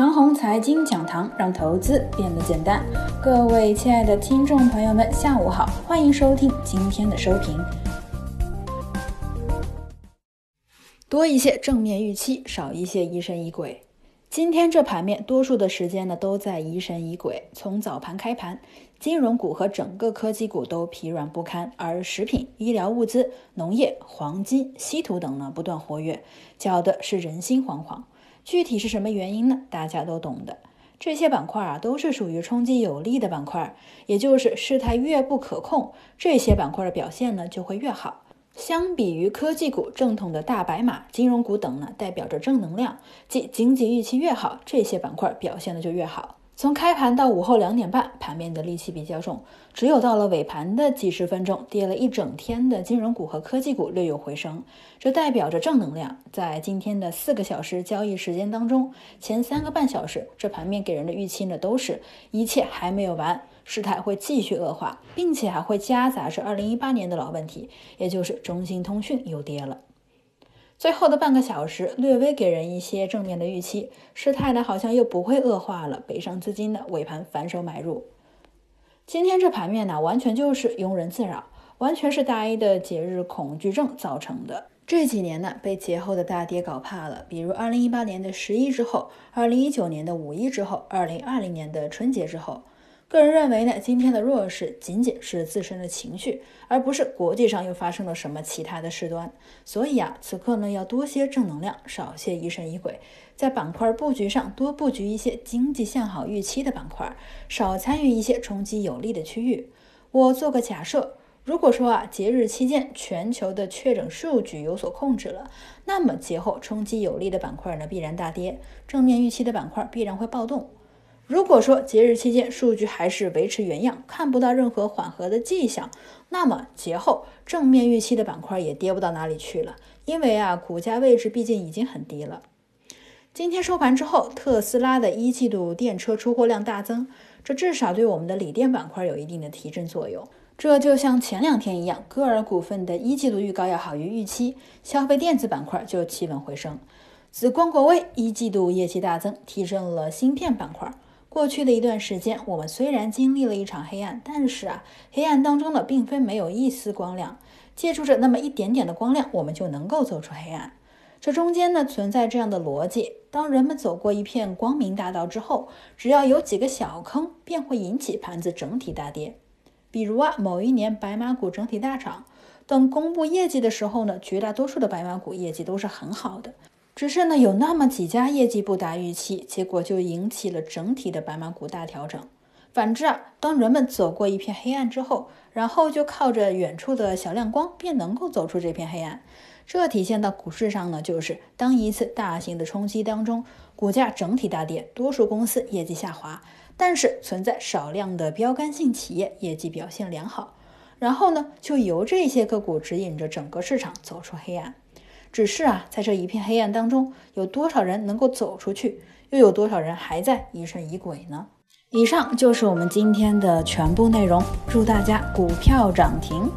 长虹财经讲堂让投资变得简单。各位亲爱的听众朋友们，下午好，欢迎收听今天的收评。多一些正面预期，少一些疑神疑鬼。今天这盘面，多数的时间呢都在疑神疑鬼。从早盘开盘，金融股和整个科技股都疲软不堪，而食品、医疗物资、农业、黄金、稀土等呢不断活跃，搅的是人心惶惶。具体是什么原因呢？大家都懂的。这些板块啊，都是属于冲击有利的板块，也就是事态越不可控，这些板块的表现呢就会越好。相比于科技股正统的大白马，金融股等呢，代表着正能量，即经济预期越好，这些板块表现的就越好。从开盘到午后两点半，盘面的戾气比较重，只有到了尾盘的几十分钟，跌了一整天的金融股和科技股略有回升，这代表着正能量。在今天的四个小时交易时间当中，前三个半小时，这盘面给人的预期呢，都是一切还没有完，事态会继续恶化，并且还会夹杂着二零一八年的老问题，也就是中兴通讯又跌了。最后的半个小时，略微给人一些正面的预期，事态呢好像又不会恶化了。北上资金呢尾盘反手买入。今天这盘面呢，完全就是庸人自扰，完全是大 A 的节日恐惧症造成的。这几年呢，被节后的大跌搞怕了，比如二零一八年的十一之后，二零一九年的五一之后，二零二零年的春节之后。个人认为呢，今天的弱势仅仅是自身的情绪，而不是国际上又发生了什么其他的事端。所以啊，此刻呢要多些正能量，少些疑神疑鬼，在板块布局上多布局一些经济向好预期的板块，少参与一些冲击有利的区域。我做个假设，如果说啊节日期间全球的确诊数据有所控制了，那么节后冲击有利的板块呢必然大跌，正面预期的板块必然会暴动。如果说节日期间数据还是维持原样，看不到任何缓和的迹象，那么节后正面预期的板块也跌不到哪里去了，因为啊股价位置毕竟已经很低了。今天收盘之后，特斯拉的一季度电车出货量大增，这至少对我们的锂电板块有一定的提振作用。这就像前两天一样，歌尔股份的一季度预告要好于预期，消费电子板块就企稳回升。紫光国微一季度业绩大增，提振了芯片板块。过去的一段时间，我们虽然经历了一场黑暗，但是啊，黑暗当中呢，并非没有一丝光亮。借助着那么一点点的光亮，我们就能够走出黑暗。这中间呢，存在这样的逻辑：当人们走过一片光明大道之后，只要有几个小坑，便会引起盘子整体大跌。比如啊，某一年白马股整体大涨，等公布业绩的时候呢，绝大多数的白马股业绩都是很好的。只是呢，有那么几家业绩不达预期，结果就引起了整体的白马股大调整。反之啊，当人们走过一片黑暗之后，然后就靠着远处的小亮光，便能够走出这片黑暗。这体现到股市上呢，就是当一次大型的冲击当中，股价整体大跌，多数公司业绩下滑，但是存在少量的标杆性企业业绩表现良好，然后呢，就由这些个股指引着整个市场走出黑暗。只是啊，在这一片黑暗当中，有多少人能够走出去？又有多少人还在疑神疑鬼呢？以上就是我们今天的全部内容。祝大家股票涨停！